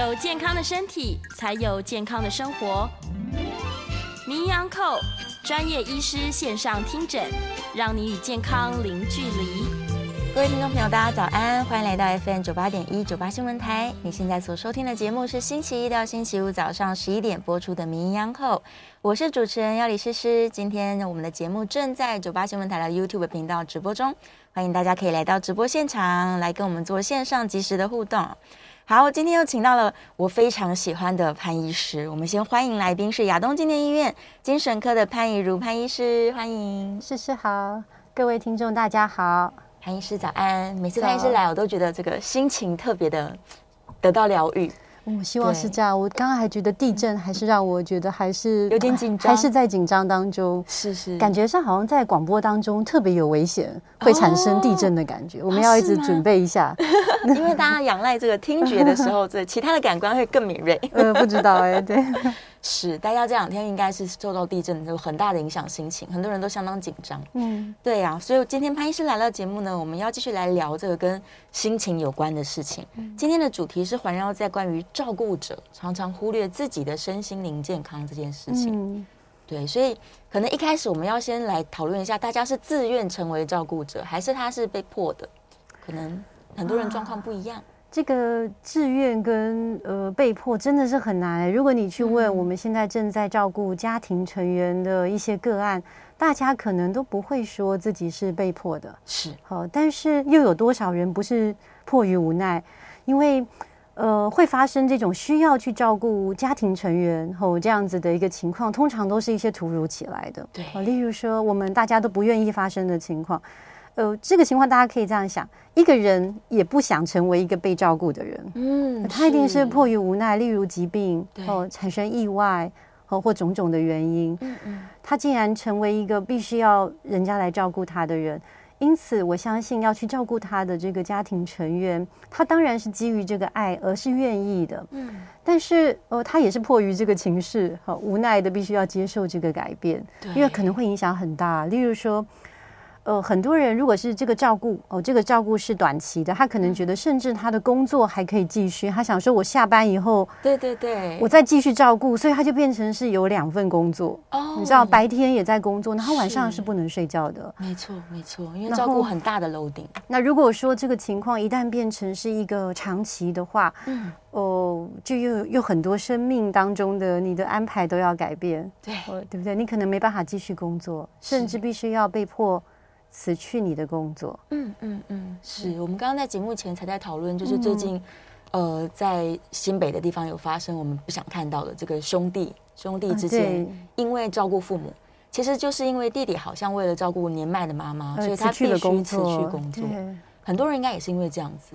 有健康的身体，才有健康的生活。名医扣专业医师线上听诊，让你与健康零距离。各位听众朋友，大家早安，欢迎来到 FM 九八点一九八新闻台。你现在所收听的节目是星期一到星期五早上十一点播出的名医昂扣，我是主持人要李诗诗。今天我们的节目正在九八新闻台的 YouTube 频道直播中，欢迎大家可以来到直播现场来跟我们做线上即时的互动。好，今天又请到了我非常喜欢的潘医师。我们先欢迎来宾是亚东纪念医院精神科的潘怡如潘医师，欢迎。诗诗好，各位听众大家好，潘医师早安。每次潘医师来，我都觉得这个心情特别的得到疗愈。我希望是这样。我刚刚还觉得地震还是让我觉得还是有点紧张，还是在紧张当中。是是，感觉上好像在广播当中特别有危险，会产生地震的感觉。我们要一直准备一下，因为大家仰赖这个听觉的时候，这其他的感官会更敏锐。呃，不知道哎，对。是，大家这两天应该是受到地震有很大的影响，心情很多人都相当紧张。嗯，对呀、啊，所以今天潘医师来了节目呢，我们要继续来聊这个跟心情有关的事情。嗯、今天的主题是环绕在关于照顾者常常忽略自己的身心灵健康这件事情。嗯、对，所以可能一开始我们要先来讨论一下，大家是自愿成为照顾者，还是他是被迫的？可能很多人状况不一样。啊这个志愿跟呃被迫真的是很难。如果你去问我们现在正在照顾家庭成员的一些个案，大家可能都不会说自己是被迫的。是，好，但是又有多少人不是迫于无奈？因为呃会发生这种需要去照顾家庭成员后这样子的一个情况，通常都是一些突如其来的。对，例如说我们大家都不愿意发生的情况。呃，这个情况大家可以这样想：一个人也不想成为一个被照顾的人，嗯，他一定是迫于无奈，例如疾病，哦，产生意外，哦，或种种的原因，嗯嗯，他竟然成为一个必须要人家来照顾他的人。因此，我相信要去照顾他的这个家庭成员，他当然是基于这个爱，而是愿意的，嗯。但是，呃，他也是迫于这个情势，好无奈的必须要接受这个改变，对，因为可能会影响很大，例如说。呃，很多人如果是这个照顾哦，这个照顾是短期的，他可能觉得甚至他的工作还可以继续，他想说我下班以后，对对对，我再继续照顾，所以他就变成是有两份工作。哦，你知道白天也在工作，然后晚上是不能睡觉的。没错没错，因为照顾很大的 loading。那如果说这个情况一旦变成是一个长期的话，嗯，哦，就又又很多生命当中的你的安排都要改变，对，对不对？你可能没办法继续工作，甚至必须要被迫。辞去你的工作，嗯嗯嗯，是。我们刚刚在节目前才在讨论，就是最近，呃，在新北的地方有发生我们不想看到的这个兄弟兄弟之间，因为照顾父母，其实就是因为弟弟好像为了照顾年迈的妈妈，所以他必须辞去工作。很多人应该也是因为这样子，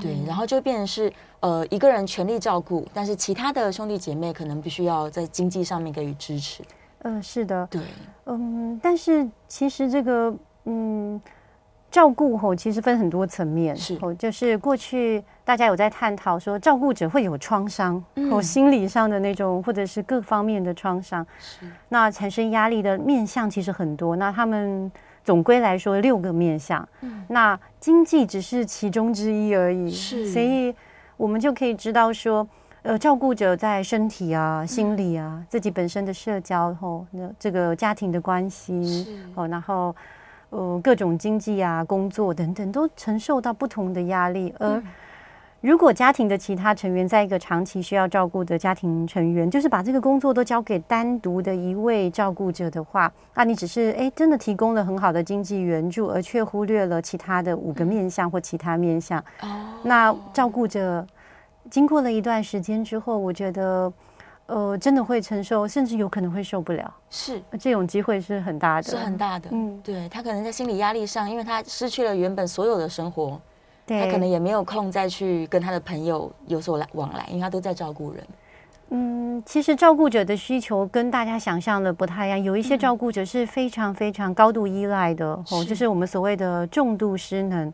对，然后就变成是呃一个人全力照顾，但是其他的兄弟姐妹可能必须要在经济上面给予支持。嗯，是的，对，嗯，但是其实这个。嗯，照顾吼其实分很多层面，是。哦，就是过去大家有在探讨说，照顾者会有创伤，哦、嗯，心理上的那种或者是各方面的创伤，是。那产生压力的面向其实很多。那他们总归来说六个面向，嗯，那经济只是其中之一而已，是，所以我们就可以知道说，呃，照顾者在身体啊、心理啊、嗯、自己本身的社交后，那这个家庭的关系，是。哦，然后。呃，各种经济啊、工作等等，都承受到不同的压力。而如果家庭的其他成员在一个长期需要照顾的家庭成员，就是把这个工作都交给单独的一位照顾者的话，那你只是哎，真的提供了很好的经济援助，而却忽略了其他的五个面向或其他面向。哦，那照顾者经过了一段时间之后，我觉得。呃，真的会承受，甚至有可能会受不了。是，这种机会是很大的，是很大的。嗯，对，他可能在心理压力上，因为他失去了原本所有的生活，对他可能也没有空再去跟他的朋友有所来往来，因为他都在照顾人。嗯，其实照顾者的需求跟大家想象的不太一样，有一些照顾者是非常非常高度依赖的，嗯、哦，就是我们所谓的重度失能。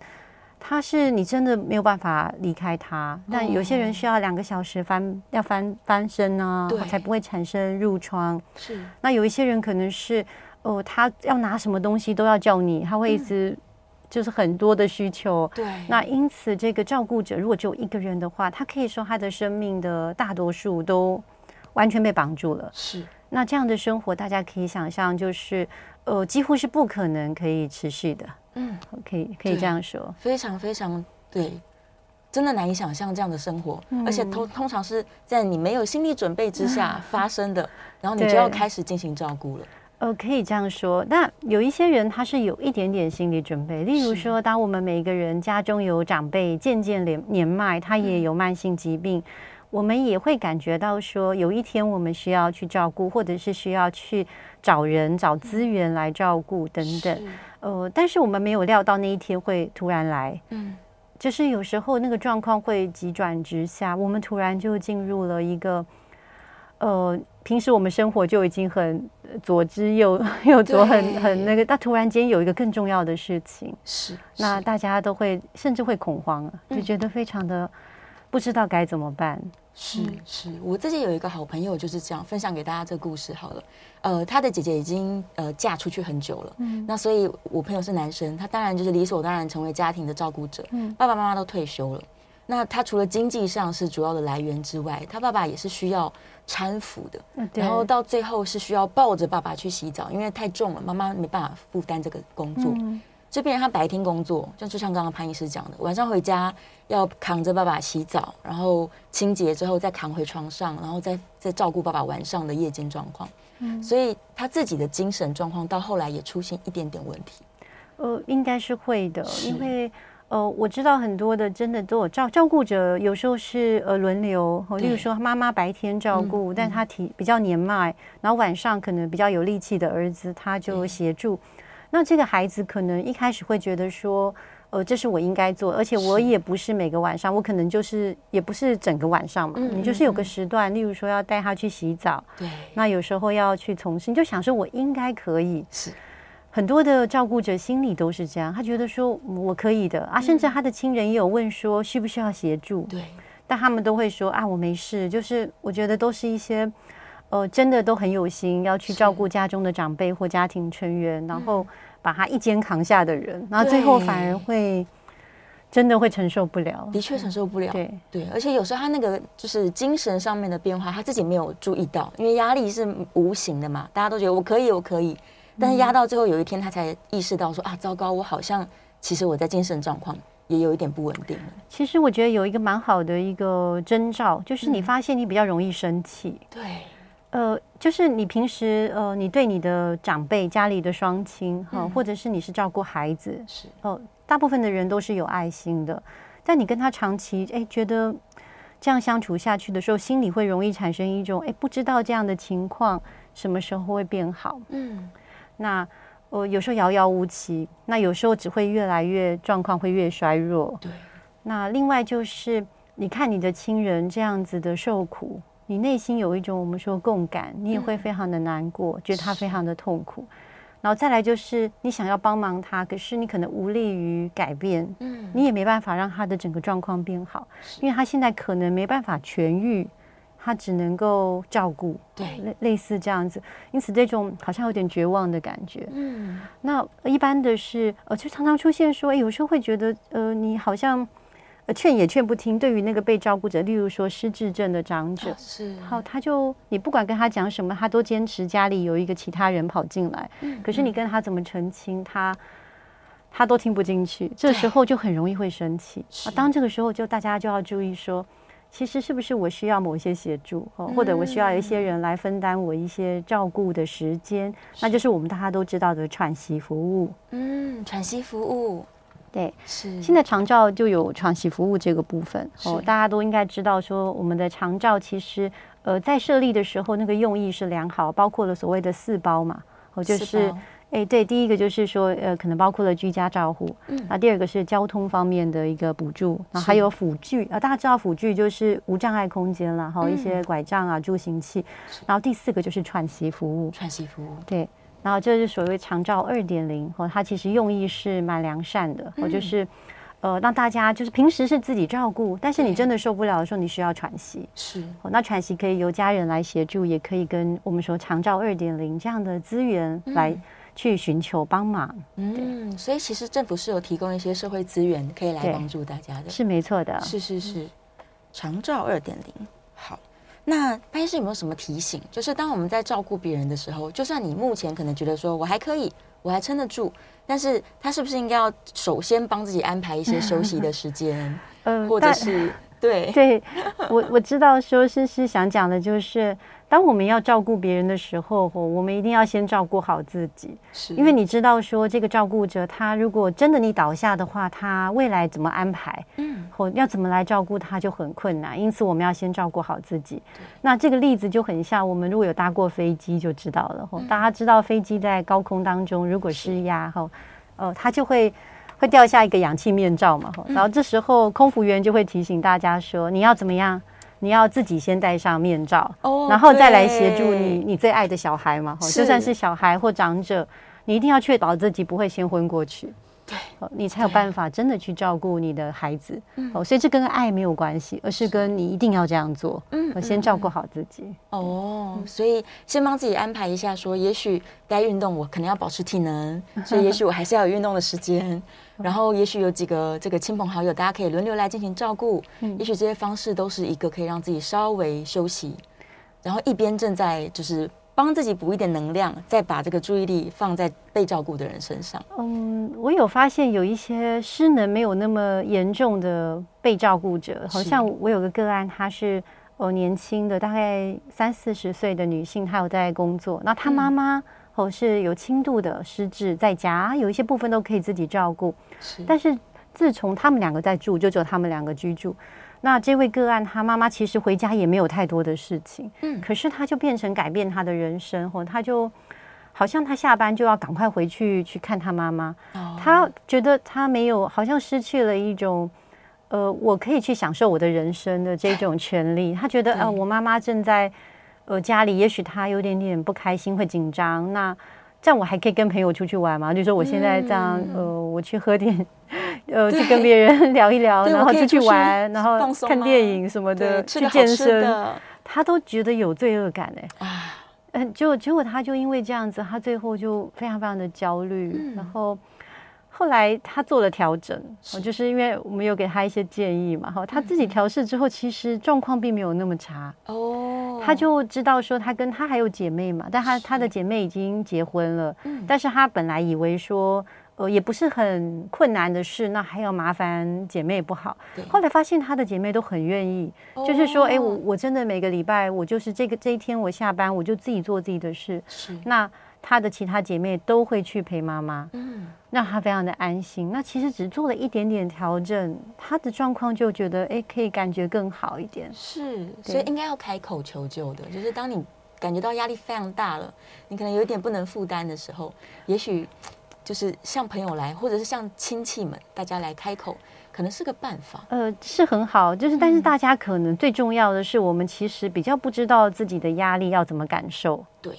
他是你真的没有办法离开他，但有些人需要两个小时翻要翻翻身啊，才不会产生褥疮。是，那有一些人可能是哦，他要拿什么东西都要叫你，他会一直就是很多的需求。对，那因此这个照顾者如果只有一个人的话，他可以说他的生命的大多数都完全被绑住了。是，那这样的生活大家可以想象，就是呃几乎是不可能可以持续的。嗯，可以可以这样说，非常非常对。真的难以想象这样的生活，嗯、而且通通常是在你没有心理准备之下 发生的，嗯、然后你就要开始进行照顾了。呃，可以这样说。那有一些人他是有一点点心理准备，例如说，当我们每一个人家中有长辈渐渐年年迈，他也有慢性疾病，嗯、我们也会感觉到说，有一天我们需要去照顾，或者是需要去找人找资源来照顾等等。呃，但是我们没有料到那一天会突然来。嗯。就是有时候那个状况会急转直下，我们突然就进入了一个，呃，平时我们生活就已经很左支右 右左很很那个，但突然间有一个更重要的事情，是，是那大家都会甚至会恐慌，就觉得非常的不知道该怎么办。是是，我自己有一个好朋友就是这样分享给大家这个故事好了。呃，他的姐姐已经呃嫁出去很久了，嗯，那所以我朋友是男生，他当然就是理所当然成为家庭的照顾者，嗯，爸爸妈妈都退休了，那他除了经济上是主要的来源之外，他爸爸也是需要搀扶的，嗯，然后到最后是需要抱着爸爸去洗澡，因为太重了，妈妈没办法负担这个工作。嗯这边他白天工作，就就像刚刚潘医师讲的，晚上回家要扛着爸爸洗澡，然后清洁之后再扛回床上，然后再再照顾爸爸晚上的夜间状况。嗯，所以他自己的精神状况到后来也出现一点点问题。呃，应该是会的，因为呃，我知道很多的真的都有照照顾者，有时候是呃轮流，例如说妈妈白天照顾，嗯、但他体比较年迈，然后晚上可能比较有力气的儿子，他就协助。那这个孩子可能一开始会觉得说，呃，这是我应该做，而且我也不是每个晚上，我可能就是也不是整个晚上嘛，你就是有个时段，例如说要带他去洗澡，对，那有时候要去从事，你就想说我应该可以，是。很多的照顾者心里都是这样，他觉得说我可以的。啊，甚至他的亲人也有问说需不需要协助，对，但他们都会说啊，我没事，就是我觉得都是一些。呃，真的都很有心要去照顾家中的长辈或家庭成员，然后把他一肩扛下的人，嗯、然后最后反而会真的会承受不了，的确承受不了。对对，而且有时候他那个就是精神上面的变化，他自己没有注意到，因为压力是无形的嘛，大家都觉得我可以，我可以，但是压到最后有一天，他才意识到说、嗯、啊，糟糕，我好像其实我在精神状况也有一点不稳定。其实我觉得有一个蛮好的一个征兆，就是你发现你比较容易生气。对。呃，就是你平时呃，你对你的长辈、家里的双亲哈，嗯、或者是你是照顾孩子，是。哦、呃，大部分的人都是有爱心的，但你跟他长期哎，觉得这样相处下去的时候，心里会容易产生一种哎，不知道这样的情况什么时候会变好，嗯，那呃，有时候遥遥无期，那有时候只会越来越状况会越衰弱，对，那另外就是你看你的亲人这样子的受苦。你内心有一种我们说共感，你也会非常的难过，嗯、觉得他非常的痛苦。然后再来就是你想要帮忙他，可是你可能无力于改变，嗯，你也没办法让他的整个状况变好，因为他现在可能没办法痊愈，他只能够照顾，对，类类似这样子。因此这种好像有点绝望的感觉，嗯。那一般的是，呃，就常常出现说，哎，有时候会觉得，呃，你好像。劝也劝不听。对于那个被照顾者，例如说失智症的长者，啊、是好，他就你不管跟他讲什么，他都坚持家里有一个其他人跑进来。嗯、可是你跟他怎么澄清，他他都听不进去。这时候就很容易会生气。啊，当这个时候就大家就要注意说，其实是不是我需要某些协助，或者我需要一些人来分担我一些照顾的时间，嗯、那就是我们大家都知道的喘息服务。嗯，喘息服务。对，是。现在长照就有喘息服务这个部分哦，大家都应该知道说，我们的长照其实呃在设立的时候那个用意是良好，包括了所谓的四包嘛，哦就是哎对，第一个就是说呃可能包括了居家照护，嗯，那第二个是交通方面的一个补助，然后还有辅具啊，大家知道辅具就是无障碍空间了，哈、嗯，一些拐杖啊助行器，然后第四个就是喘息服务，喘息服务，对。然后这是所谓长照二点零，哦，它其实用意是蛮良善的，哦，就是，呃，让大家就是平时是自己照顾，但是你真的受不了的时候，你需要喘息，是，哦，那喘息可以由家人来协助，也可以跟我们说长照二点零这样的资源来去寻求帮忙。嗯，所以其实政府是有提供一些社会资源可以来帮助大家的，是没错的。是是是，长照二点零。好，那潘医师有没有什么提醒？就是当我们在照顾别人的时候，就算你目前可能觉得说我还可以，我还撑得住，但是他是不是应该要首先帮自己安排一些休息的时间？嗯，或者是对对，我我知道说诗诗想讲的就是。当我们要照顾别人的时候，我们一定要先照顾好自己，是因为你知道说这个照顾者他如果真的你倒下的话，他未来怎么安排？嗯，或要怎么来照顾他就很困难。因此我们要先照顾好自己。那这个例子就很像我们如果有搭过飞机就知道了。嗯、大家知道飞机在高空当中如果失压后，呃，它就会会掉下一个氧气面罩嘛。然后这时候空服员就会提醒大家说，你要怎么样？你要自己先戴上面罩，oh, 然后再来协助你你最爱的小孩嘛。就算是小孩或长者，你一定要确保自己不会先昏过去。对，你才有办法真的去照顾你的孩子。哦，所以这跟爱没有关系，而是跟你一定要这样做。嗯，我先照顾好自己。哦，所以先帮自己安排一下，说也许该运动，我可能要保持体能，所以也许我还是要有运动的时间。然后也许有几个这个亲朋好友，大家可以轮流来进行照顾。嗯也许这些方式都是一个可以让自己稍微休息，然后一边正在就是。帮自己补一点能量，再把这个注意力放在被照顾的人身上。嗯，我有发现有一些失能没有那么严重的被照顾者，好像我有个个案，她是哦年轻的，大概三四十岁的女性，她有在工作。那她妈妈哦是有轻度的失智，在家有一些部分都可以自己照顾。是，但是自从他们两个在住，就只有他们两个居住。那这位个案，他妈妈其实回家也没有太多的事情，嗯，可是他就变成改变他的人生，或他就好像他下班就要赶快回去去看他妈妈，哦，他觉得他没有，好像失去了一种，呃，我可以去享受我的人生的这种权利。他觉得，呃，我妈妈正在呃家里，也许他有点点不开心，会紧张，那。这样我还可以跟朋友出去玩吗？就说我现在这样，嗯、呃，我去喝点，呃，去跟别人 聊一聊，然后出去玩，然后看电影什么的，去健身，他都觉得有罪恶感哎。嗯，结果结果他就因为这样子，他最后就非常非常的焦虑，嗯、然后。后来他做了调整，是就是因为我们有给他一些建议嘛，哈，他自己调试之后，其实状况并没有那么差哦。他就知道说，他跟他还有姐妹嘛，但他他的姐妹已经结婚了，嗯，但是他本来以为说，呃，也不是很困难的事，那还要麻烦姐妹不好。对后来发现她的姐妹都很愿意，哦、就是说，哎，我我真的每个礼拜，我就是这个这一天我下班，我就自己做自己的事，是那。她的其他姐妹都会去陪妈妈，嗯，让她非常的安心。那其实只做了一点点调整，她的状况就觉得，哎，可以感觉更好一点。是，所以应该要开口求救的，就是当你感觉到压力非常大了，你可能有一点不能负担的时候，也许就是向朋友来，或者是向亲戚们，大家来开口，可能是个办法。呃，是很好，就是但是大家可能最重要的是，我们其实比较不知道自己的压力要怎么感受。对。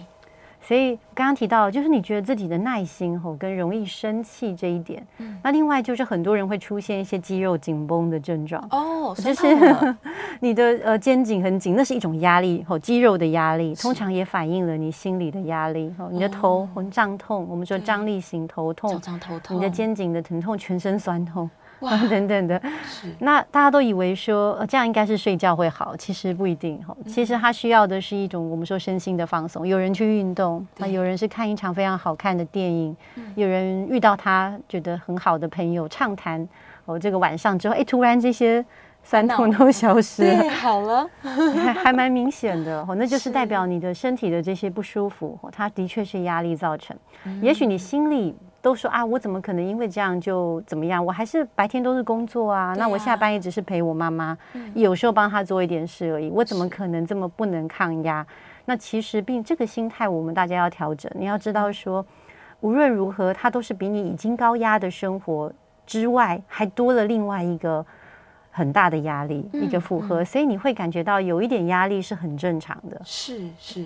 所以刚刚提到，就是你觉得自己的耐心吼跟容易生气这一点，嗯，那另外就是很多人会出现一些肌肉紧绷的症状。哦，就是 你的呃肩颈很紧，那是一种压力吼，肌肉的压力，通常也反映了你心理的压力吼，你的头很胀痛，我们说张力型头痛，头痛，你的肩颈的疼痛，全身酸痛。哇，等等的，是那大家都以为说，呃，这样应该是睡觉会好，其实不一定哈。其实他需要的是一种我们说身心的放松。有人去运动，啊，有人是看一场非常好看的电影，有人遇到他觉得很好的朋友畅谈，哦，这个晚上之后，哎，突然这些酸痛都消失了，对，好了，还 还蛮明显的哦，那就是代表你的身体的这些不舒服，它的确是压力造成。也许你心里。都说啊，我怎么可能因为这样就怎么样？我还是白天都是工作啊，那我下班也只是陪我妈妈，有时候帮她做一点事而已。我怎么可能这么不能抗压？那其实并这个心态，我们大家要调整。你要知道说，无论如何，它都是比你已经高压的生活之外，还多了另外一个很大的压力，一个负荷。所以你会感觉到有一点压力是很正常的。是是，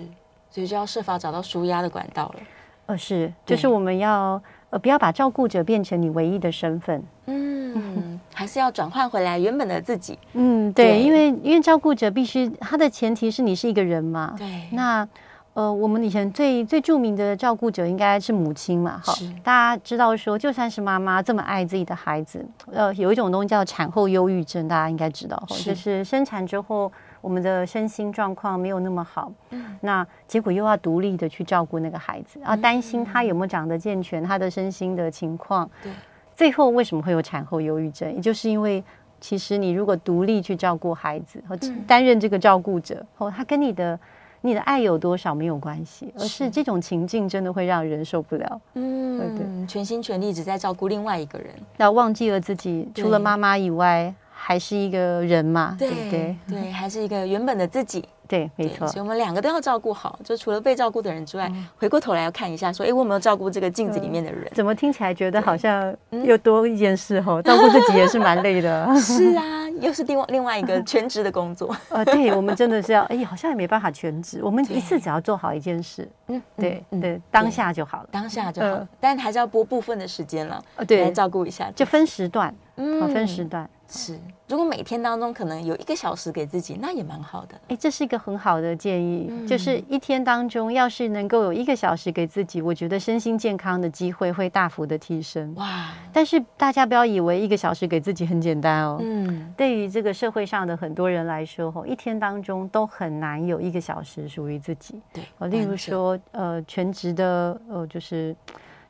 所以就要设法找到舒压的管道了。呃，是，就是我们要。呃，不要把照顾者变成你唯一的身份。嗯，还是要转换回来原本的自己。嗯，对，对，因为因为照顾者必须他的前提是你是一个人嘛。对。那呃，我们以前最最著名的照顾者应该是母亲嘛，哈，大家知道说，就算是妈妈这么爱自己的孩子，呃，有一种东西叫产后忧郁症，大家应该知道，就是生产之后我们的身心状况没有那么好，嗯，那结果又要独立的去照顾那个孩子，啊，担心他有没有长得健全，他的身心的情况，对，最后为什么会有产后忧郁症？也就是因为其实你如果独立去照顾孩子，和担任这个照顾者，哦，他跟你的。你的爱有多少没有关系，而是这种情境真的会让人受不了。嗯，对，对，全心全力只在照顾另外一个人，然后忘记了自己除了妈妈以外还是一个人嘛？对对对，对，还是一个原本的自己。对，没错，所以我们两个都要照顾好。就除了被照顾的人之外，嗯、回过头来要看一下，说，哎，我有没有照顾这个镜子里面的人？怎么听起来觉得好像又多一件事吼？照顾自己也是蛮累的。是啊，又是另外另外一个全职的工作。呃，对，我们真的是要，哎，好像也没办法全职。我们一次只要做好一件事，嗯，对对，当下就好了，当下就好了。但还是要拨部分的时间了，对，来照顾一下，就分时段，嗯，分时段。是，如果每天当中可能有一个小时给自己，那也蛮好的。哎，这是一个很好的建议，嗯、就是一天当中要是能够有一个小时给自己，我觉得身心健康的机会会大幅的提升。哇！但是大家不要以为一个小时给自己很简单哦。嗯，对于这个社会上的很多人来说，吼一天当中都很难有一个小时属于自己。对，例如说，呃，全职的，呃，就是。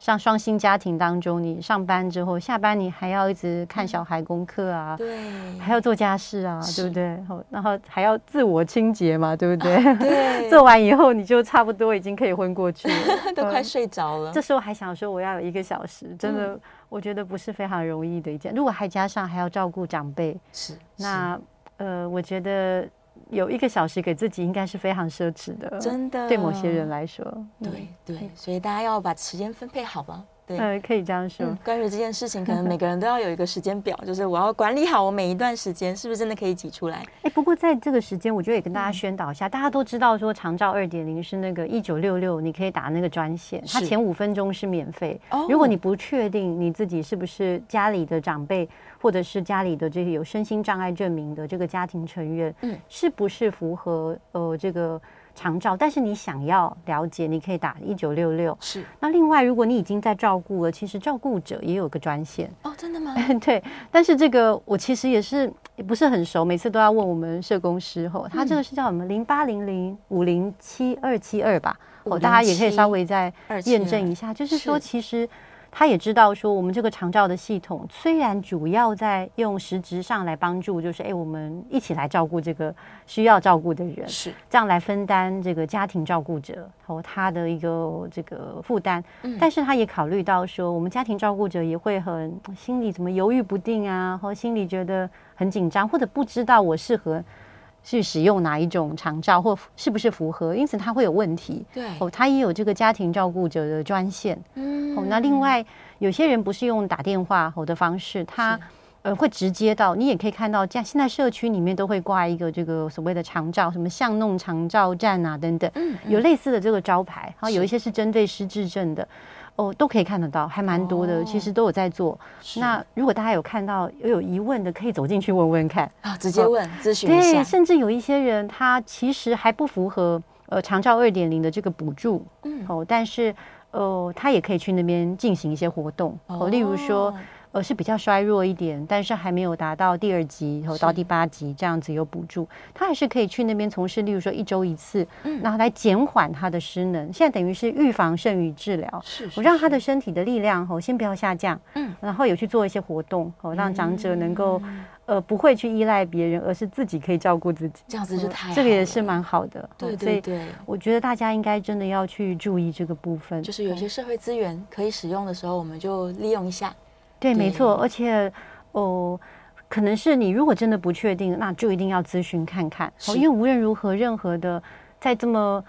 像双薪家庭当中，你上班之后下班，你还要一直看小孩功课啊，对，还要做家事啊，对不对？然后还要自我清洁嘛，对不对？对，做完以后你就差不多已经可以昏过去了，都快睡着了。这时候还想说我要有一个小时，真的，我觉得不是非常容易的一件。如果还加上还要照顾长辈，是那呃，我觉得。有一个小时给自己，应该是非常奢侈的，真的。对某些人来说，对对，所以大家要把时间分配好吧。对，呃，可以这样说。关于这件事情，可能每个人都要有一个时间表，就是我要管理好我每一段时间，是不是真的可以挤出来？哎，不过在这个时间，我觉得也跟大家宣导一下，大家都知道说长照二点零是那个一九六六，你可以打那个专线，它前五分钟是免费。如果你不确定你自己是不是家里的长辈，或者是家里的这些有身心障碍证明的这个家庭成员，嗯，是不是符合呃这个？长照，但是你想要了解，你可以打一九六六。是。那另外，如果你已经在照顾了，其实照顾者也有个专线。哦，真的吗？对。但是这个我其实也是也不是很熟，每次都要问我们社工师吼，他这个是叫什么？零八零零五零七二七二吧。哦，大家也可以稍微再验证一下，就是说其实。他也知道说，我们这个长照的系统虽然主要在用实质上来帮助，就是哎，我们一起来照顾这个需要照顾的人，是这样来分担这个家庭照顾者和他的一个这个负担。嗯，但是他也考虑到说，我们家庭照顾者也会很心里怎么犹豫不定啊，或心里觉得很紧张，或者不知道我适合。去使用哪一种长照，或是不是符合，因此它会有问题。对哦，它也有这个家庭照顾者的专线。嗯，哦，那另外有些人不是用打电话的方式，他呃会直接到，你也可以看到，像现在社区里面都会挂一个这个所谓的长照，什么巷弄长照站啊等等，嗯，有类似的这个招牌，然后有一些是针对失智症的。哦，都可以看得到，还蛮多的，哦、其实都有在做。那如果大家有看到又有疑问的，可以走进去问问看啊，直接问咨询、哦、一下。对，甚至有一些人他其实还不符合呃长照二点零的这个补助，嗯，哦，但是呃他也可以去那边进行一些活动，哦，例如说。呃，是比较衰弱一点，但是还没有达到第二级，然后到第八级这样子有补助，他还是可以去那边从事，例如说一周一次，嗯，然后来减缓他的失能。现在等于是预防胜于治疗，是，是，我让他的身体的力量哦先不要下降，嗯，然后有去做一些活动哦，让长者能够、嗯、呃不会去依赖别人，而是自己可以照顾自己，这样子就太好了、嗯、这个也是蛮好的，对对对，对，我觉得大家应该真的要去注意这个部分，就是有些社会资源可以使用的时候，我们就利用一下。对，没错，而且哦，可能是你如果真的不确定，那就一定要咨询看看。哦，因为无论如何，任何的在这么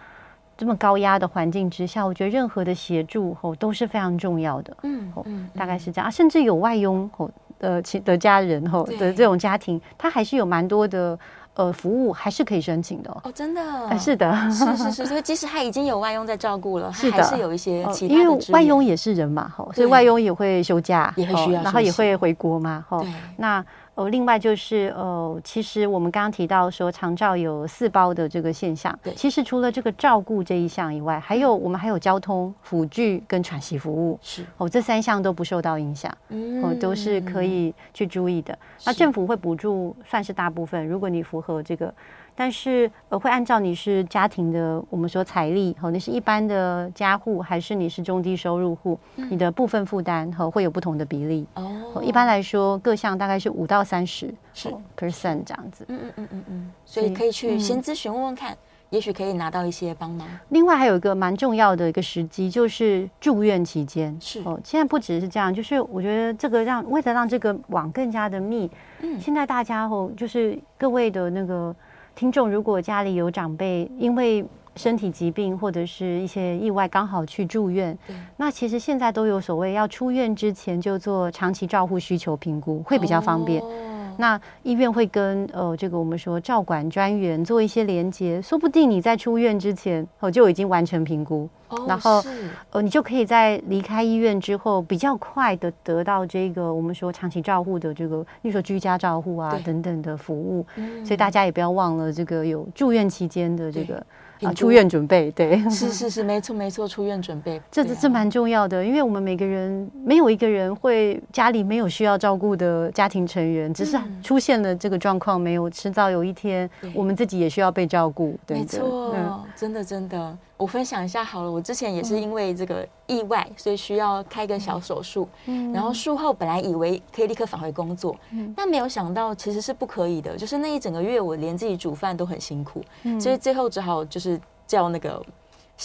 这么高压的环境之下，我觉得任何的协助吼都是非常重要的。嗯嗯，大概是这样啊，甚至有外佣吼的其的家人吼的这种家庭，他还是有蛮多的。呃，服务还是可以申请的。哦，真的，是的，是是是，所以即使他已经有外佣在照顾了，是的，还是有一些其他的，因为外佣也是人嘛，哈，所以外佣也会休假，也会需要，然后也会回国嘛，哈，那呃，另外就是呃，其实我们刚刚提到说长照有四包的这个现象，对，其实除了这个照顾这一项以外，还有我们还有交通辅具跟喘息服务，是哦，这三项都不受到影响，嗯，哦，都是可以去注意的。那政府会补助，算是大部分，如果你符合这个。但是呃，会按照你是家庭的，我们说财力，和你是一般的家户，还是你是中低收入户，嗯、你的部分负担和会有不同的比例。哦，一般来说，各项大概是五到三十是 percent 这样子。嗯嗯嗯嗯嗯，所以可以去先咨询问问看，嗯、也许可以拿到一些帮忙。另外还有一个蛮重要的一个时机，就是住院期间。是哦，现在不只是这样，就是我觉得这个让为了让这个网更加的密，嗯，现在大家哦，就是各位的那个。听众，如果家里有长辈因为身体疾病或者是一些意外刚好去住院，那其实现在都有所谓要出院之前就做长期照护需求评估，会比较方便。哦那医院会跟呃这个我们说照管专员做一些连接，说不定你在出院之前哦就已经完成评估，哦、然后呃你就可以在离开医院之后比较快的得到这个我们说长期照护的这个，例如说居家照护啊等等的服务。嗯、所以大家也不要忘了这个有住院期间的这个。啊，出院准备，对，是是是，没错没错，出院准备，这这这蛮重要的，因为我们每个人没有一个人会家里没有需要照顾的家庭成员，只是出现了这个状况，没有迟早有一天我们自己也需要被照顾，对，没错，真的真的。我分享一下好了，我之前也是因为这个意外，嗯、所以需要开个小手术。嗯，然后术后本来以为可以立刻返回工作，嗯，但没有想到其实是不可以的。就是那一整个月，我连自己煮饭都很辛苦，嗯，所以最后只好就是叫那个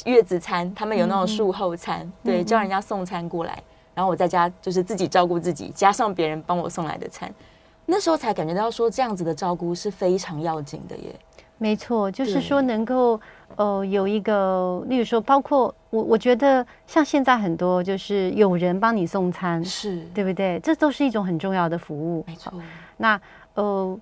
月子餐，他们有那种术后餐，嗯、对，叫人家送餐过来，然后我在家就是自己照顾自己，加上别人帮我送来的餐，那时候才感觉到说这样子的照顾是非常要紧的耶。没错，就是说能够。呃，有一个，例如说，包括我，我觉得像现在很多，就是有人帮你送餐，是对不对？这都是一种很重要的服务。没错。那呃，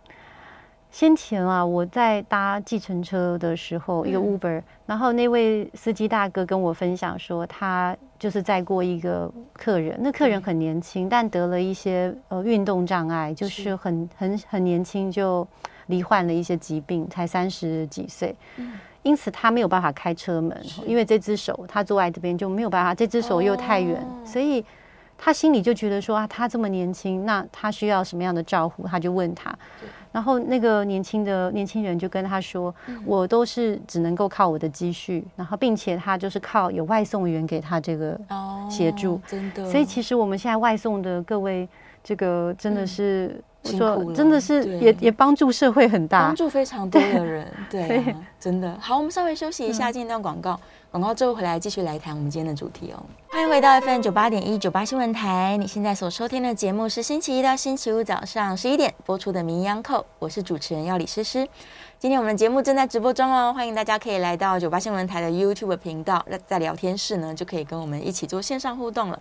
先前啊，我在搭计程车的时候，一个 Uber，、嗯、然后那位司机大哥跟我分享说，他就是载过一个客人，那客人很年轻，嗯、但得了一些呃运动障碍，就是很是很很年轻就罹患了一些疾病，才三十几岁。嗯因此他没有办法开车门，因为这只手他坐在这边就没有办法，这只手又太远，所以他心里就觉得说啊，他这么年轻，那他需要什么样的照顾？他就问他，然后那个年轻的年轻人就跟他说，我都是只能够靠我的积蓄，然后并且他就是靠有外送员给他这个协助，真的。所以其实我们现在外送的各位，这个真的是。说真的是也也帮助社会很大，帮助非常多的人，对，真的。好，我们稍微休息一下，进一段广告，广告之后回来继续来谈我们今天的主题哦。欢迎回到 FM 九八点一九八新闻台，你现在所收听的节目是星期一到星期五早上十一点播出的《名医央叩》，我是主持人要李诗诗。今天我们的节目正在直播中哦，欢迎大家可以来到九八新闻台的 YouTube 频道，在聊天室呢就可以跟我们一起做线上互动了。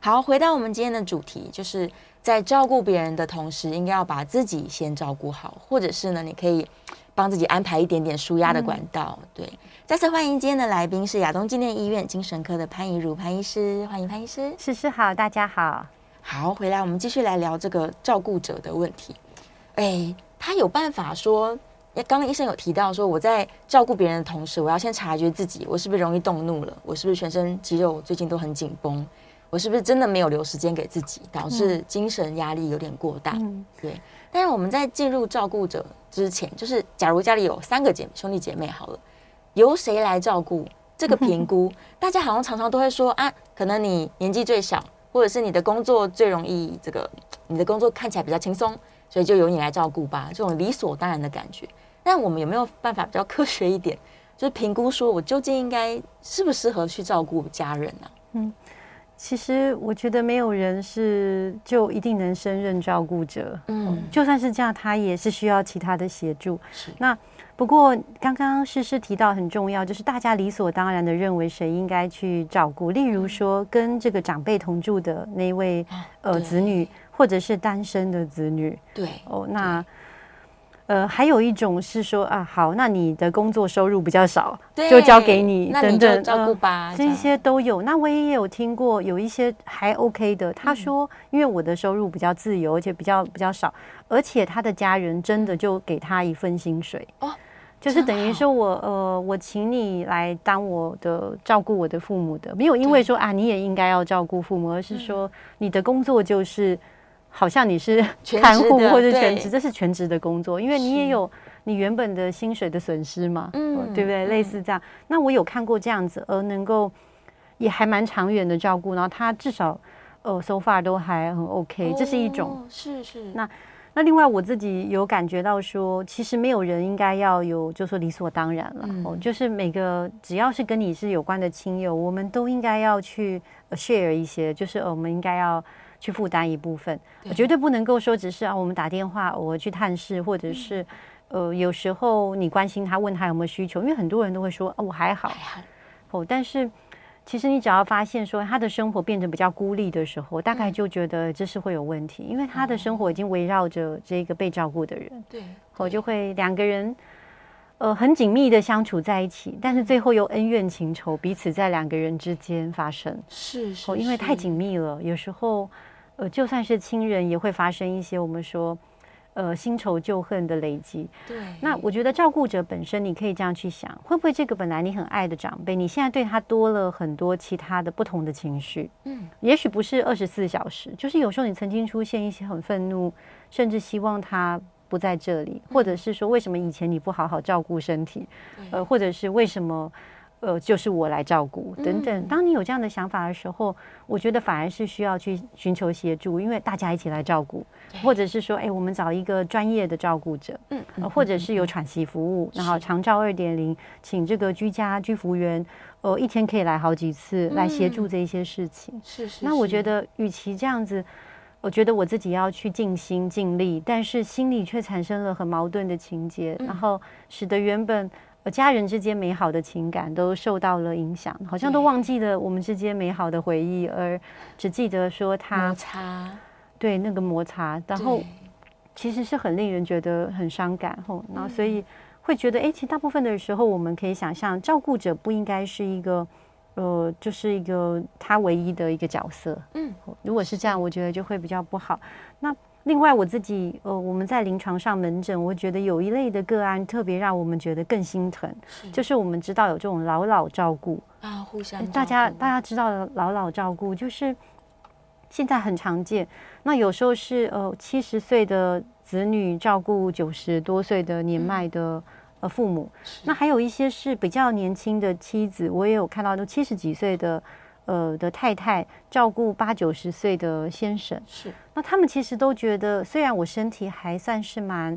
好，回到我们今天的主题，就是。在照顾别人的同时，应该要把自己先照顾好，或者是呢，你可以帮自己安排一点点舒压的管道。嗯、对，再次欢迎今天的来宾是亚东纪念医院精神科的潘怡如潘医师，欢迎潘医师。诗诗好，大家好。好，回来我们继续来聊这个照顾者的问题。哎，他有办法说，刚刚医生有提到说，我在照顾别人的同时，我要先察觉自己，我是不是容易动怒了？我是不是全身肌肉最近都很紧绷？我是不是真的没有留时间给自己，导致精神压力有点过大？嗯、对。但是我们在进入照顾者之前，就是假如家里有三个姐兄弟姐妹好了，由谁来照顾？这个评估，大家好像常常都会说啊，可能你年纪最小，或者是你的工作最容易这个，你的工作看起来比较轻松，所以就由你来照顾吧，这种理所当然的感觉。但我们有没有办法比较科学一点，就是评估说我究竟应该适不适合去照顾家人呢、啊？嗯。其实我觉得没有人是就一定能胜任照顾者，嗯，就算是这样，他也是需要其他的协助。是。那不过刚刚诗诗提到很重要，就是大家理所当然的认为谁应该去照顾，例如说跟这个长辈同住的那位呃子女，或者是单身的子女。对。哦，那呃，还有一种是说啊，好，那你的工作收入比较少，就交给你，等等，照顾吧，这些都有。那我也有听过有一些还 OK 的，他说，因为我的收入比较自由，而且比较比较少，而且他的家人真的就给他一份薪水哦，就是等于说我呃，我请你来当我的照顾我的父母的，没有因为说啊，你也应该要照顾父母，而是说你的工作就是。好像你是 看护或者全职，这是全职的工作，因为你也有你原本的薪水的损失嘛，嗯，对不对？类似这样。那我有看过这样子，而能够也还蛮长远的照顾，然后他至少呃，so far 都还很 OK，这是一种。是是。那那另外我自己有感觉到说，其实没有人应该要有，就说理所当然了。哦，就是每个只要是跟你是有关的亲友，我们都应该要去 share 一些，就是我们应该要。去负担一部分，我绝对不能够说只是啊，我们打电话，我去探视，或者是呃，有时候你关心他，问他有没有需求，因为很多人都会说啊，我还好，哦，但是其实你只要发现说他的生活变得比较孤立的时候，大概就觉得这是会有问题，因为他的生活已经围绕着这个被照顾的人，对，我就会两个人呃很紧密的相处在一起，但是最后又恩怨情仇彼此在两个人之间发生，是是，因为太紧密了，有时候。呃，就算是亲人，也会发生一些我们说，呃，新仇旧恨的累积。对。那我觉得照顾者本身，你可以这样去想，会不会这个本来你很爱的长辈，你现在对他多了很多其他的不同的情绪？嗯。也许不是二十四小时，就是有时候你曾经出现一些很愤怒，甚至希望他不在这里，或者是说为什么以前你不好好照顾身体？呃，或者是为什么？呃，就是我来照顾等等。当你有这样的想法的时候，我觉得反而是需要去寻求协助，因为大家一起来照顾，或者是说，哎，我们找一个专业的照顾者，嗯，或者是有喘息服务，然后长照二点零，请这个居家居服员，呃，一天可以来好几次来协助这一些事情。是是。那我觉得，与其这样子，我觉得我自己要去尽心尽力，但是心里却产生了很矛盾的情节，然后使得原本。家人之间美好的情感都受到了影响，好像都忘记了我们之间美好的回忆，而只记得说他摩擦，对那个摩擦，然后其实是很令人觉得很伤感。吼，然后所以会觉得，哎，其实大部分的时候，我们可以想象，照顾者不应该是一个，呃，就是一个他唯一的一个角色。嗯，如果是这样，我觉得就会比较不好。那。另外，我自己呃，我们在临床上门诊，我觉得有一类的个案特别让我们觉得更心疼，是。就是我们知道有这种老老照顾。啊，互相大家大家知道的老老照顾，就是现在很常见。那有时候是呃七十岁的子女照顾九十多岁的年迈的呃父母，嗯、那还有一些是比较年轻的妻子，我也有看到都七十几岁的。呃的太太照顾八九十岁的先生，是那他们其实都觉得，虽然我身体还算是蛮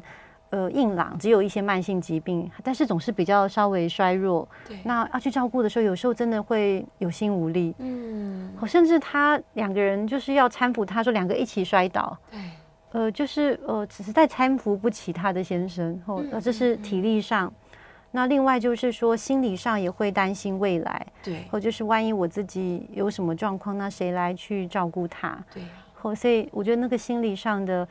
呃硬朗，只有一些慢性疾病，但是总是比较稍微衰弱。对，那要去照顾的时候，有时候真的会有心无力。嗯，甚至他两个人就是要搀扶，他说两个一起摔倒。对，呃，就是呃，只是在搀扶不起他的先生，哦，那这是体力上。那另外就是说，心理上也会担心未来，对，或就是万一我自己有什么状况，那谁来去照顾他？对，或所以我觉得那个心理上的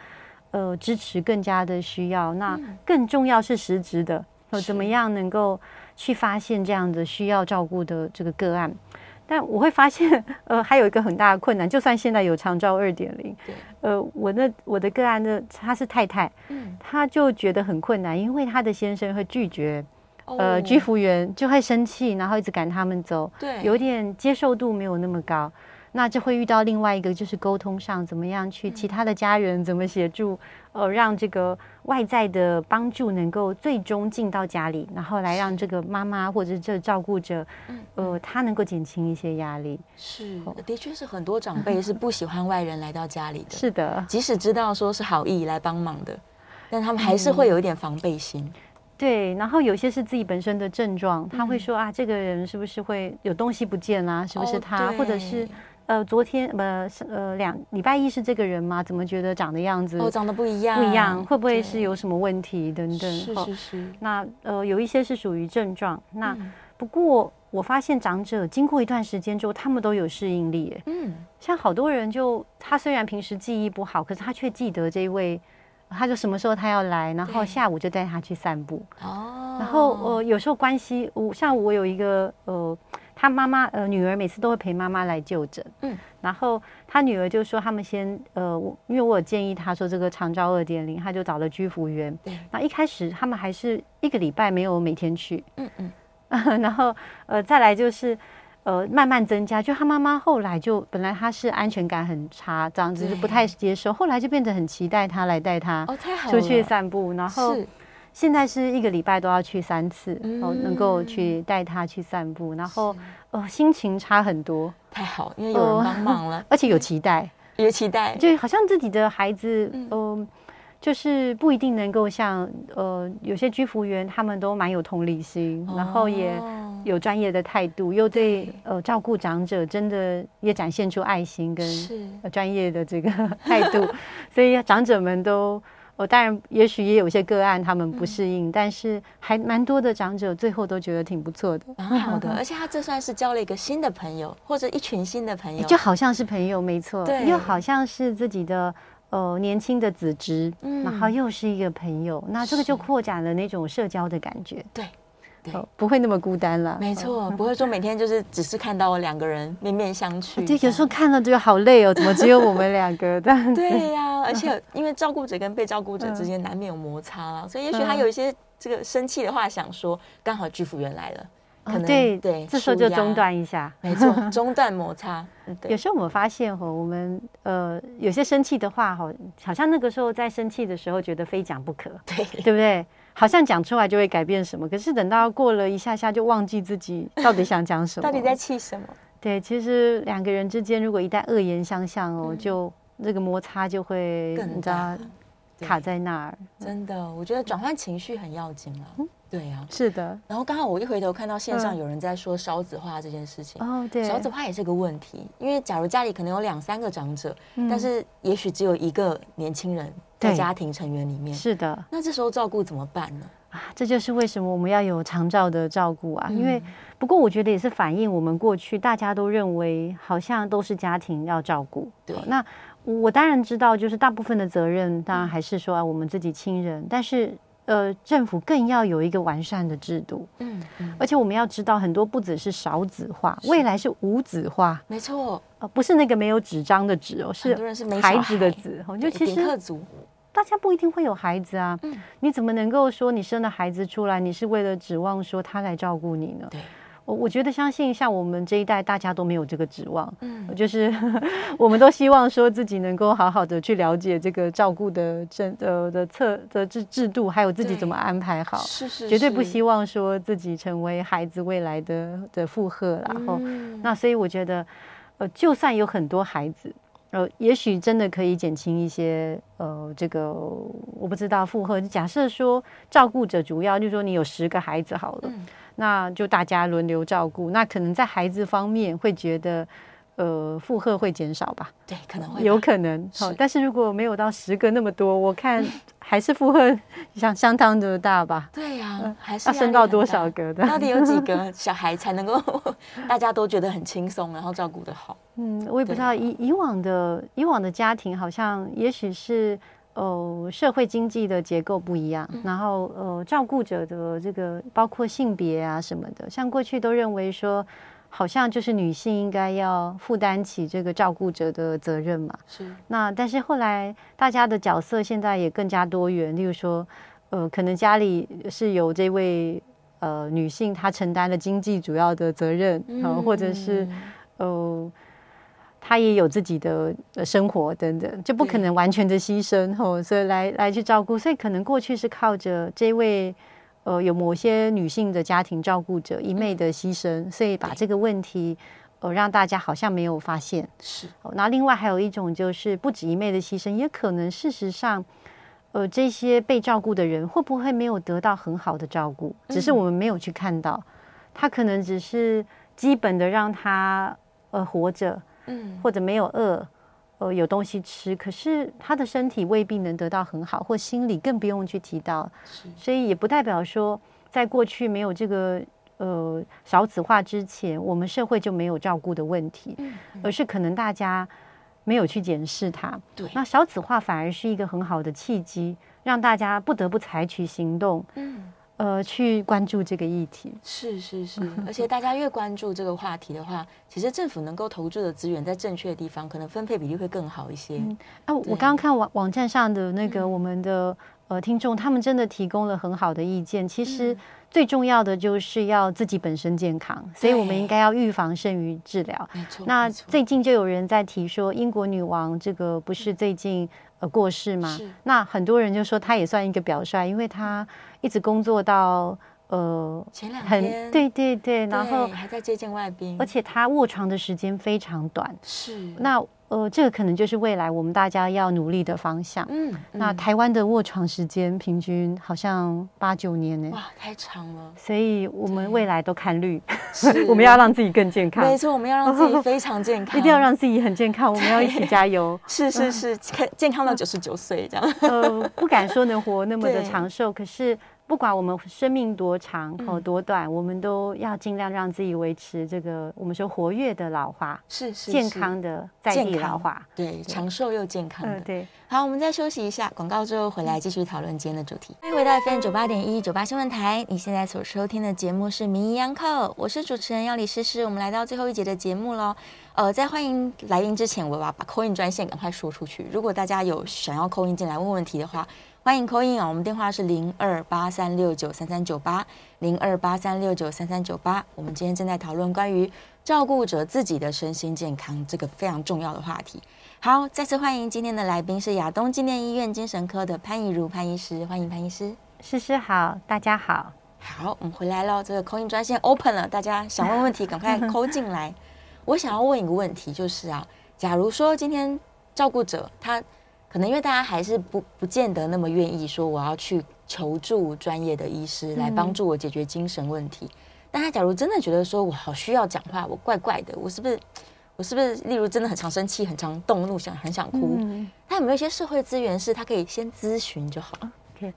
呃支持更加的需要。那更重要是实质的，呃，怎么样能够去发现这样的需要照顾的这个个案？但我会发现，呃，还有一个很大的困难，就算现在有长照二点零，对，呃，我那我的个案的他是太太，嗯，他就觉得很困难，因为他的先生会拒绝。呃，居服员就会生气，然后一直赶他们走，对，有点接受度没有那么高，那就会遇到另外一个，就是沟通上怎么样去，其他的家人怎么协助，呃，让这个外在的帮助能够最终进到家里，然后来让这个妈妈或者这照顾者，呃，他能够减轻一些压力。是，的确是很多长辈是不喜欢外人来到家里的，是的，即使知道说是好意来帮忙的，但他们还是会有一点防备心。对，然后有些是自己本身的症状，他会说啊，这个人是不是会有东西不见啊？是不是他？哦、或者是呃，昨天不呃两礼拜一是这个人吗？怎么觉得长的样子哦，长得不一样，不一样，会不会是有什么问题等等？是是是。那呃，有一些是属于症状。那、嗯、不过我发现长者经过一段时间之后，他们都有适应力。嗯，像好多人就他虽然平时记忆不好，可是他却记得这一位。他就什么时候他要来，然后下午就带他去散步。哦，然后呃，有时候关系，我像我有一个呃，他妈妈呃女儿每次都会陪妈妈来就诊。嗯，然后他女儿就说他们先呃，因为我有建议他说这个长照二点零，他就找了居服员。对，那一开始他们还是一个礼拜没有每天去。嗯嗯，然后呃再来就是。呃，慢慢增加，就他妈妈后来就本来他是安全感很差，这样子就不太接受，后来就变得很期待他来带他出去散步，然后现在是一个礼拜都要去三次，哦，能够去带他去散步，然后呃心情差很多，太好，因为有人帮忙了，而且有期待，有期待，就好像自己的孩子，嗯，就是不一定能够像呃有些居服员他们都蛮有同理心，然后也。有专业的态度，又对呃照顾长者，真的也展现出爱心跟专业的这个 态度，所以长者们都，哦，当然也许也有些个案他们不适应，嗯、但是还蛮多的长者最后都觉得挺不错的，蛮好的。而且他这算是交了一个新的朋友，或者一群新的朋友，就好像是朋友，没错，对，又好像是自己的呃年轻的子侄，嗯，然后又是一个朋友，那这个就扩展了那种社交的感觉，对。对，不会那么孤单了。没错，不会说每天就是只是看到两个人面面相觑。对，有时候看了就好累哦，怎么只有我们两个？对呀，而且因为照顾者跟被照顾者之间难免有摩擦了，所以也许他有一些这个生气的话想说，刚好居服员来了，可能对对，这时候就中断一下。没错，中断摩擦。有时候我们发现哈，我们呃有些生气的话哈，好像那个时候在生气的时候觉得非讲不可，对对不对？好像讲出来就会改变什么，可是等到过了一下下就忘记自己到底想讲什么，到底在气什么？对，其实两个人之间如果一旦恶言相向哦，嗯、就那个摩擦就会更加卡在那儿。真的，我觉得转换情绪很要紧啊。嗯对呀，是的。然后刚好我一回头看到线上有人在说少子化这件事情。哦，对，少子化也是个问题，因为假如家里可能有两三个长者，但是也许只有一个年轻人在家庭成员里面。是的。那这时候照顾怎么办呢？啊，这就是为什么我们要有长照的照顾啊。因为不过我觉得也是反映我们过去大家都认为好像都是家庭要照顾。对。那我当然知道，就是大部分的责任当然还是说啊我们自己亲人，但是。呃，政府更要有一个完善的制度，嗯，嗯，而且我们要知道，很多不只是少子化，未来是无子化，没错，呃，不是那个没有纸张的纸哦，是孩子的子，哦，就其实大家不一定会有孩子啊，嗯，你怎么能够说你生了孩子出来，你是为了指望说他来照顾你呢？对。我我觉得相信像我们这一代，大家都没有这个指望，嗯，就是 我们都希望说自己能够好好的去了解这个照顾的政呃的策的制制度，还有自己怎么安排好，是是，绝对不希望说自己成为孩子未来的的负荷，然后那所以我觉得，呃，就算有很多孩子，呃，也许真的可以减轻一些呃这个我不知道负荷。假设说照顾者主要就是说你有十个孩子好了。那就大家轮流照顾，那可能在孩子方面会觉得，呃，负荷会减少吧？对，可能会有可能。好，但是如果没有到十个那么多，我看还是负荷相相当的大吧？对呀，还是要升到多少个的？到底有几个 小孩才能够大家都觉得很轻松，然后照顾得好？嗯，我也不知道。以以往的以往的家庭，好像也许是。呃，社会经济的结构不一样，然后呃，照顾者的这个包括性别啊什么的，像过去都认为说，好像就是女性应该要负担起这个照顾者的责任嘛。是。那但是后来大家的角色现在也更加多元，例如说，呃，可能家里是由这位呃女性她承担了经济主要的责任，然后或者是呃。他也有自己的生活等等，就不可能完全的牺牲吼，所以来来去照顾，所以可能过去是靠着这位呃有某些女性的家庭照顾者一昧的牺牲，所以把这个问题呃让大家好像没有发现。是，那另外还有一种就是不止一昧的牺牲，也可能事实上呃这些被照顾的人会不会没有得到很好的照顾，只是我们没有去看到，他可能只是基本的让他呃活着。嗯，或者没有饿，呃，有东西吃，可是他的身体未必能得到很好，或心理更不用去提到，是所以也不代表说，在过去没有这个呃少子化之前，我们社会就没有照顾的问题，嗯嗯、而是可能大家没有去检视它。对，那少子化反而是一个很好的契机，让大家不得不采取行动。嗯。呃，去关注这个议题是是是，而且大家越关注这个话题的话，其实政府能够投注的资源在正确的地方，可能分配比例会更好一些。嗯、啊，我刚刚看网网站上的那个我们的、嗯、呃听众，他们真的提供了很好的意见。其实最重要的就是要自己本身健康，嗯、所以我们应该要预防胜于治疗。没错。那最近就有人在提说，英国女王这个不是最近。呃，过世嘛，那很多人就说他也算一个表率，因为他一直工作到呃前两天，很对对对，然后还在接见外宾，而且他卧床的时间非常短，是那。呃，这个可能就是未来我们大家要努力的方向。嗯，那台湾的卧床时间平均好像八九年呢，哇，太长了。所以我们未来都看绿，我们要让自己更健康。没错，我们要让自己 非常健康，一定要让自己很健康。我们要一起加油。是是是，健健康到九十九岁这样。呃，不敢说能活那么的长寿，可是。不管我们生命多长或多短，嗯，我们都要尽量让自己维持这个我们说活跃的老化，是是，是健康的在地老化，对，长寿又健康的。嗯，对。好，我们再休息一下，广告之后回来继续讨论今天的主题。欢迎回到 FM 九八点一九八新闻台，你现在所收听的节目是《名医央叩》，我是主持人要李诗诗。我们来到最后一节的节目喽。呃，在欢迎来宾之前，我要把 call in 专线赶快说出去。如果大家有想要 call in 进来问问题的话。欢迎 call in 啊！我们电话是零二八三六九三三九八零二八三六九三三九八。我们今天正在讨论关于照顾者自己的身心健康这个非常重要的话题。好，再次欢迎今天的来宾是亚东纪念医院精神科的潘怡如潘医师，欢迎潘医师。诗诗好，大家好。好，我们回来了，这个 call in 专线 open 了，大家想问问题赶快 call 进来。我想要问一个问题，就是啊，假如说今天照顾者他。可能因为大家还是不不见得那么愿意说我要去求助专业的医师来帮助我解决精神问题。嗯、但他假如真的觉得说我好需要讲话，我怪怪的，我是不是我是不是例如真的很常生气、很常动怒、想很想哭？嗯、他有没有一些社会资源是他可以先咨询就好了？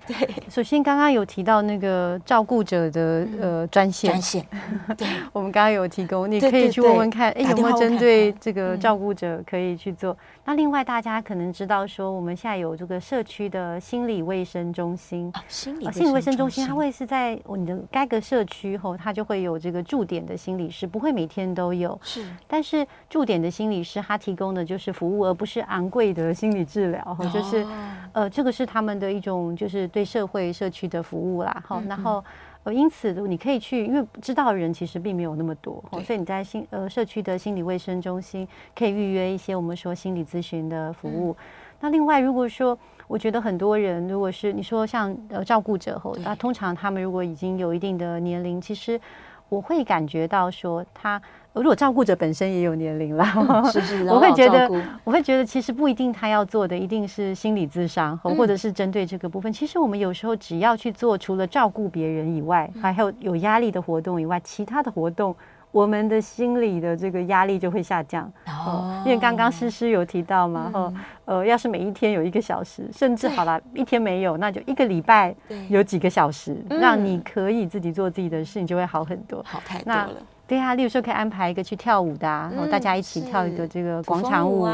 对，首先刚刚有提到那个照顾者的呃专线，专线，对，我们刚刚有提供，你可以去问问看，哎，有没有针对这个照顾者可以去做？那另外大家可能知道说，我们现在有这个社区的心理卫生中心，心理心。理卫生中心，它会是在你的该个社区后，它就会有这个驻点的心理师，不会每天都有，是，但是驻点的心理师他提供的就是服务，而不是昂贵的心理治疗，就是呃，这个是他们的一种就是。是对社会社区的服务啦，好，然后呃，因此你可以去，因为知道的人其实并没有那么多，所以你在心呃社区的心理卫生中心可以预约一些我们说心理咨询的服务。那另外，如果说我觉得很多人，如果是你说像呃照顾者后，那通常他们如果已经有一定的年龄，其实我会感觉到说他。如果照顾者本身也有年龄了，是是，我会觉得，我会觉得其实不一定他要做的一定是心理咨商，或者是针对这个部分。嗯、其实我们有时候只要去做，除了照顾别人以外，还有有压力的活动以外，其他的活动，我们的心理的这个压力就会下降。哦，因为刚刚诗诗有提到嘛，哈、嗯，呃，要是每一天有一个小时，甚至好了，一天没有，那就一个礼拜有几个小时，让你可以自己做自己的事，你就会好很多。好太多了。对啊，例如说可以安排一个去跳舞的，啊，然后大家一起跳一个这个广场舞，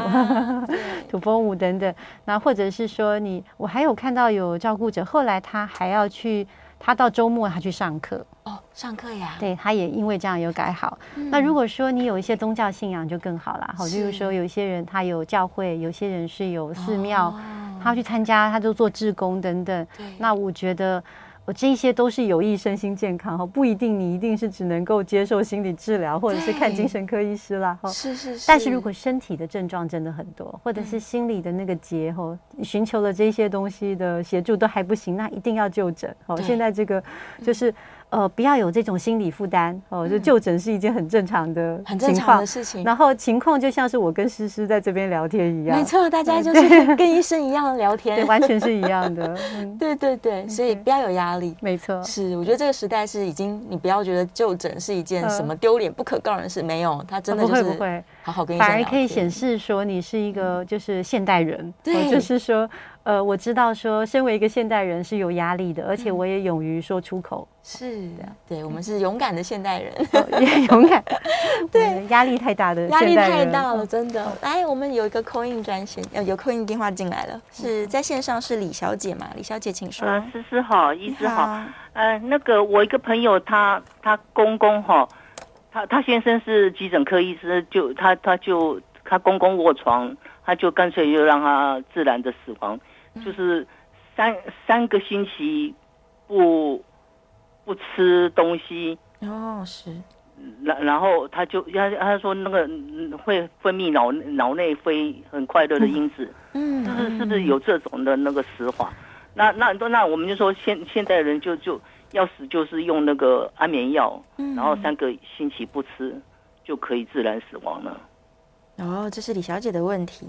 土风舞等等。那或者是说你，我还有看到有照顾者，后来他还要去，他到周末他去上课哦，上课呀。对，他也因为这样有改好。那如果说你有一些宗教信仰就更好了，好，例如说有一些人他有教会，有些人是有寺庙，他要去参加，他就做志工等等。那我觉得。这些都是有益身心健康哈，不一定你一定是只能够接受心理治疗或者是看精神科医师啦哈。是是是。但是如果身体的症状真的很多，或者是心理的那个结哈，寻求了这些东西的协助都还不行，那一定要就诊。好，现在这个就是。呃，不要有这种心理负担哦，就就诊是一件很正常的，很正常的事情。然后情况就像是我跟诗诗在这边聊天一样，没错，大家就是跟医生一样聊天，对，完全是一样的。嗯、对对对，所以不要有压力，没错。是，我觉得这个时代是已经，你不要觉得就诊是一件什么丢脸不可告人的事，没有，他真的就是不会不会好好跟医生反而可以显示说你是一个就是现代人，对，就是说。呃，我知道说，身为一个现代人是有压力的，而且我也勇于说出口。是的，对，我们是勇敢的现代人，也 勇敢。对，压力太大的，压力太大了，真的。来，我们有一个 call in 专线，呃，有 call in 电话进来了，是在线上是李小姐嘛？李小姐，请说。呃，思思好，医师好。呃，那个我一个朋友，他他公公哈，他他先生是急诊科医师，就他他就他公公卧床，他就干脆就让他自然的死亡。就是三三个星期不不吃东西。哦，是，然然后他就他他说那个会分泌脑脑内啡很快乐的因子，嗯，就是是不是有这种的那个死法？那那那我们就说现现代人就就要死就是用那个安眠药，然后三个星期不吃就可以自然死亡了。哦，这是李小姐的问题，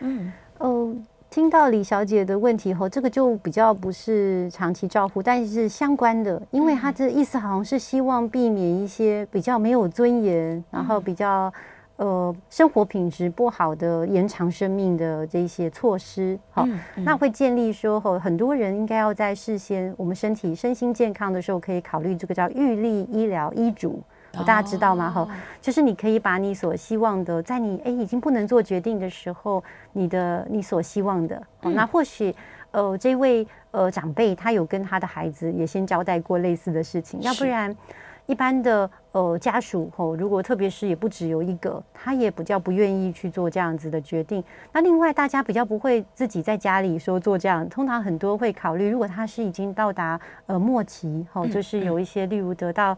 嗯。哦。听到李小姐的问题后，这个就比较不是长期照护，但是相关的，因为她的意思好像是希望避免一些比较没有尊严，然后比较呃生活品质不好的延长生命的这些措施。好，那会建立说，很多人应该要在事先我们身体身心健康的时候，可以考虑这个叫预立医疗医嘱。大家知道吗？哈，就是你可以把你所希望的，在你哎已经不能做决定的时候，你的你所希望的，嗯、那或许呃这位呃长辈他有跟他的孩子也先交代过类似的事情，要不然一般的呃家属吼，如果特别是也不只有一个，他也比较不愿意去做这样子的决定。那另外大家比较不会自己在家里说做这样，通常很多会考虑，如果他是已经到达呃末期吼，就是有一些例如得到。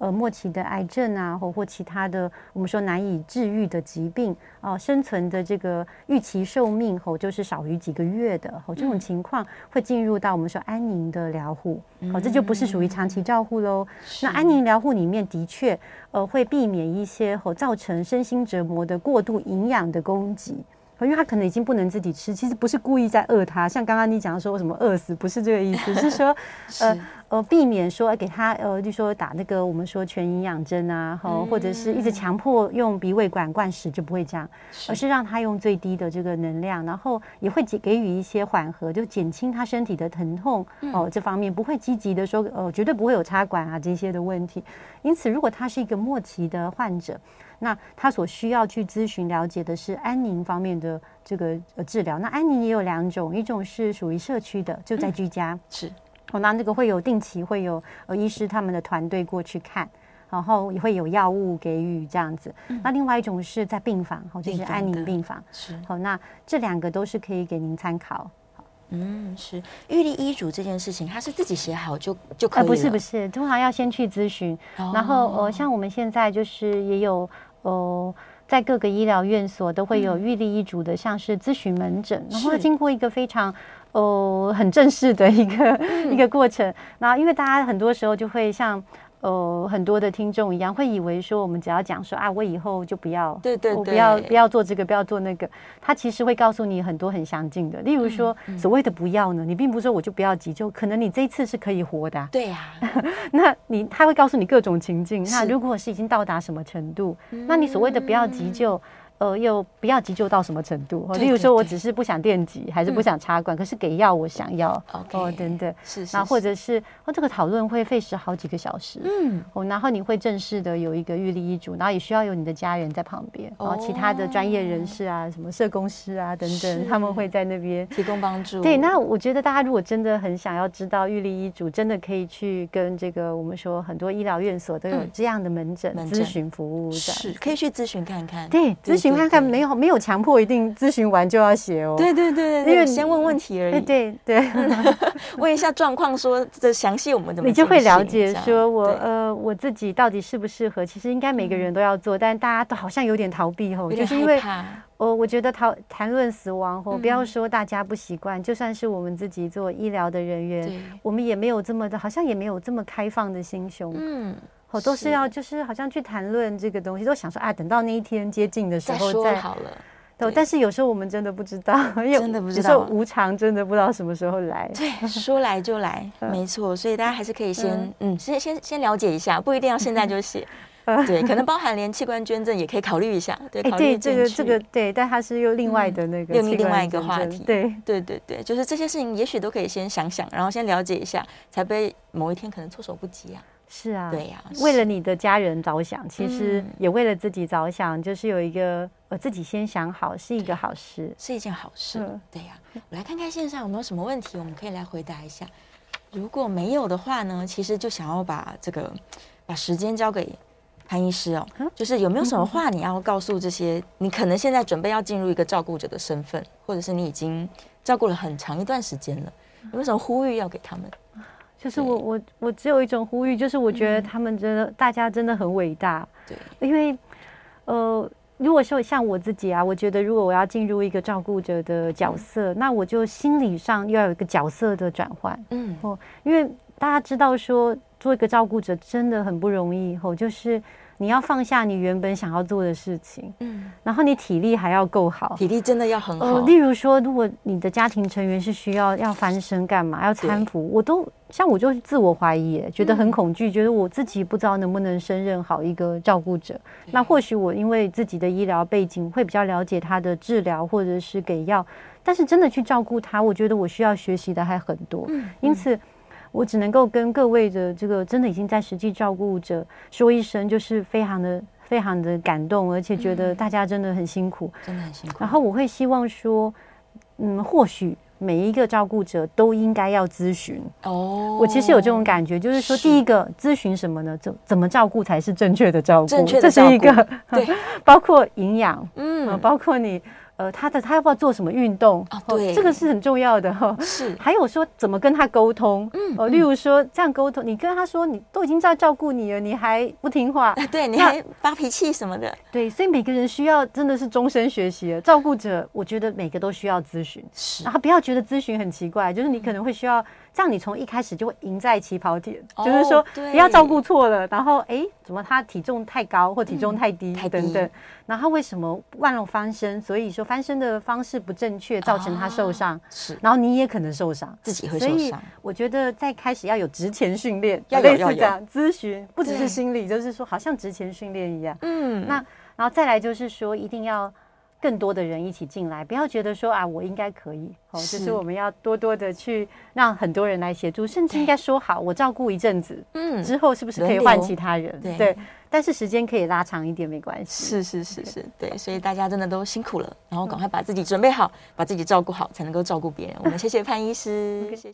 呃，末期的癌症啊，或或其他的，我们说难以治愈的疾病啊，生存的这个预期寿命吼，就是少于几个月的吼，这种情况会进入到我们说安宁的疗护，好，这就不是属于长期照护喽。那安宁疗护里面的确，呃，会避免一些吼造成身心折磨的过度营养的供给。因为他可能已经不能自己吃，其实不是故意在饿他，像刚刚你讲说什么饿死，不是这个意思，是说呃呃避免说给他呃就说打那个我们说全营养针啊，或或者是一直强迫用鼻胃管灌食就不会这样，而是让他用最低的这个能量，然后也会给给予一些缓和，就减轻他身体的疼痛哦、呃、这方面不会积极的说呃绝对不会有插管啊这些的问题，因此如果他是一个末期的患者。那他所需要去咨询了解的是安宁方面的这个呃治疗。那安宁也有两种，一种是属于社区的，就在居家，嗯、是。哦，那那个会有定期会有呃医师他们的团队过去看，然后也会有药物给予这样子。嗯、那另外一种是在病房，哦，就是安宁病房。是。好，那这两个都是可以给您参考。嗯，是预立医嘱这件事情，他是自己写好就就可以了？呃，不是不是，通常要先去咨询，哦、然后呃，像我们现在就是也有。哦，在各个医疗院所都会有预立医嘱的，像是咨询门诊，然后经过一个非常哦很正式的一个一个过程。那因为大家很多时候就会像。呃，很多的听众一样会以为说，我们只要讲说啊，我以后就不要，对对对，我不要不要做这个，不要做那个。他其实会告诉你很多很详尽的，例如说，嗯嗯、所谓的不要呢，你并不是说我就不要急救，可能你这一次是可以活的、啊。对呀、啊，那你他会告诉你各种情境。那如果是已经到达什么程度，那你所谓的不要急救。嗯呃，又不要急救到什么程度？例如说，我只是不想电击，还是不想插管，可是给药我想要哦，等等，是是，那或者是。哦，这个讨论会费时好几个小时，嗯，哦，然后你会正式的有一个预立医嘱，然后也需要有你的家人在旁边，然后其他的专业人士啊，什么社工师啊等等，他们会在那边提供帮助。对，那我觉得大家如果真的很想要知道预立医嘱，真的可以去跟这个我们说很多医疗院所都有这样的门诊咨询服务，是可以去咨询看看，对，咨询看看没有没有。强迫一定咨询完就要写哦。对对对，因为先问问题而已。对对，问一下状况，说这详细我们怎么，你就会了解说我呃我自己到底适不适合。其实应该每个人都要做，但大家都好像有点逃避吼，就是因为我，我觉得讨谈论死亡吼，不要说大家不习惯，就算是我们自己做医疗的人员，我们也没有这么的，好像也没有这么开放的心胸。嗯。我都是要，就是好像去谈论这个东西，都想说啊，等到那一天接近的时候再，再好了。对，但是有时候我们真的不知道，真的不知道，有时候无常，真的不知道什么时候来。对，说来就来，没错。所以大家还是可以先，嗯，先先先了解一下，不一定要现在就写。对，可能包含连器官捐赠也可以考虑一下。对，哎，对，这个这个对，但它是又另外的那个另另外一个话题。对对对对，就是这些事情，也许都可以先想想，然后先了解一下，才不会某一天可能措手不及啊。是啊，对呀，为了你的家人着想，其实也为了自己着想，就是有一个我自己先想好，是一个好事，是一件好事。对呀，我来看看线上有没有什么问题，我们可以来回答一下。如果没有的话呢，其实就想要把这个把时间交给潘医师哦，就是有没有什么话你要告诉这些你可能现在准备要进入一个照顾者的身份，或者是你已经照顾了很长一段时间了，有没有什么呼吁要给他们？就是我我我只有一种呼吁，就是我觉得他们真的，嗯、大家真的很伟大。对，因为呃，如果说像我自己啊，我觉得如果我要进入一个照顾者的角色，嗯、那我就心理上要有一个角色的转换。嗯，哦，因为大家知道说做一个照顾者真的很不容易。哦，就是。你要放下你原本想要做的事情，嗯，然后你体力还要够好，体力真的要很好。呃，例如说，如果你的家庭成员是需要要翻身干嘛，要搀扶，我都像我就自我怀疑，觉得很恐惧，觉得我自己不知道能不能胜任好一个照顾者。那或许我因为自己的医疗背景会比较了解他的治疗或者是给药，但是真的去照顾他，我觉得我需要学习的还很多，因此。我只能够跟各位的这个真的已经在实际照顾者说一声，就是非常的非常的感动，而且觉得大家真的很辛苦，真的很辛苦。然后我会希望说，嗯，或许每一个照顾者都应该要咨询哦。我其实有这种感觉，就是说，第一个咨询什么呢？怎怎么照顾才是正确的照顾？正确的照顾，这是一个对，包括营养，嗯，包括你。呃，他的他要不要做什么运动？哦，对，这个是很重要的哈。是，还有说怎么跟他沟通？嗯，哦，例如说这样沟通，你跟他说你都已经在照顾你了，你还不听话，对，你还发脾气什么的。对，所以每个人需要真的是终身学习。照顾者，我觉得每个都需要咨询，是，然后不要觉得咨询很奇怪，就是你可能会需要。这样你从一开始就会赢在起跑点，哦、就是说不要照顾错了，然后哎，怎么他体重太高或体重太低、嗯、等等，然后为什么忘了翻身？所以说翻身的方式不正确，造成他受伤。然后你也可能受伤，自己会受伤。所以我觉得在开始要有职前训练，要类似这样咨询，不只是心理，就是说好像职前训练一样。嗯，那然后再来就是说一定要。更多的人一起进来，不要觉得说啊，我应该可以哦，就是我们要多多的去让很多人来协助，甚至应该说好，我照顾一阵子，嗯，之后是不是可以换其他人？对，但是时间可以拉长一点，没关系。是是是是，对，所以大家真的都辛苦了，然后赶快把自己准备好，把自己照顾好，才能够照顾别人。我们谢谢潘医师，谢谢。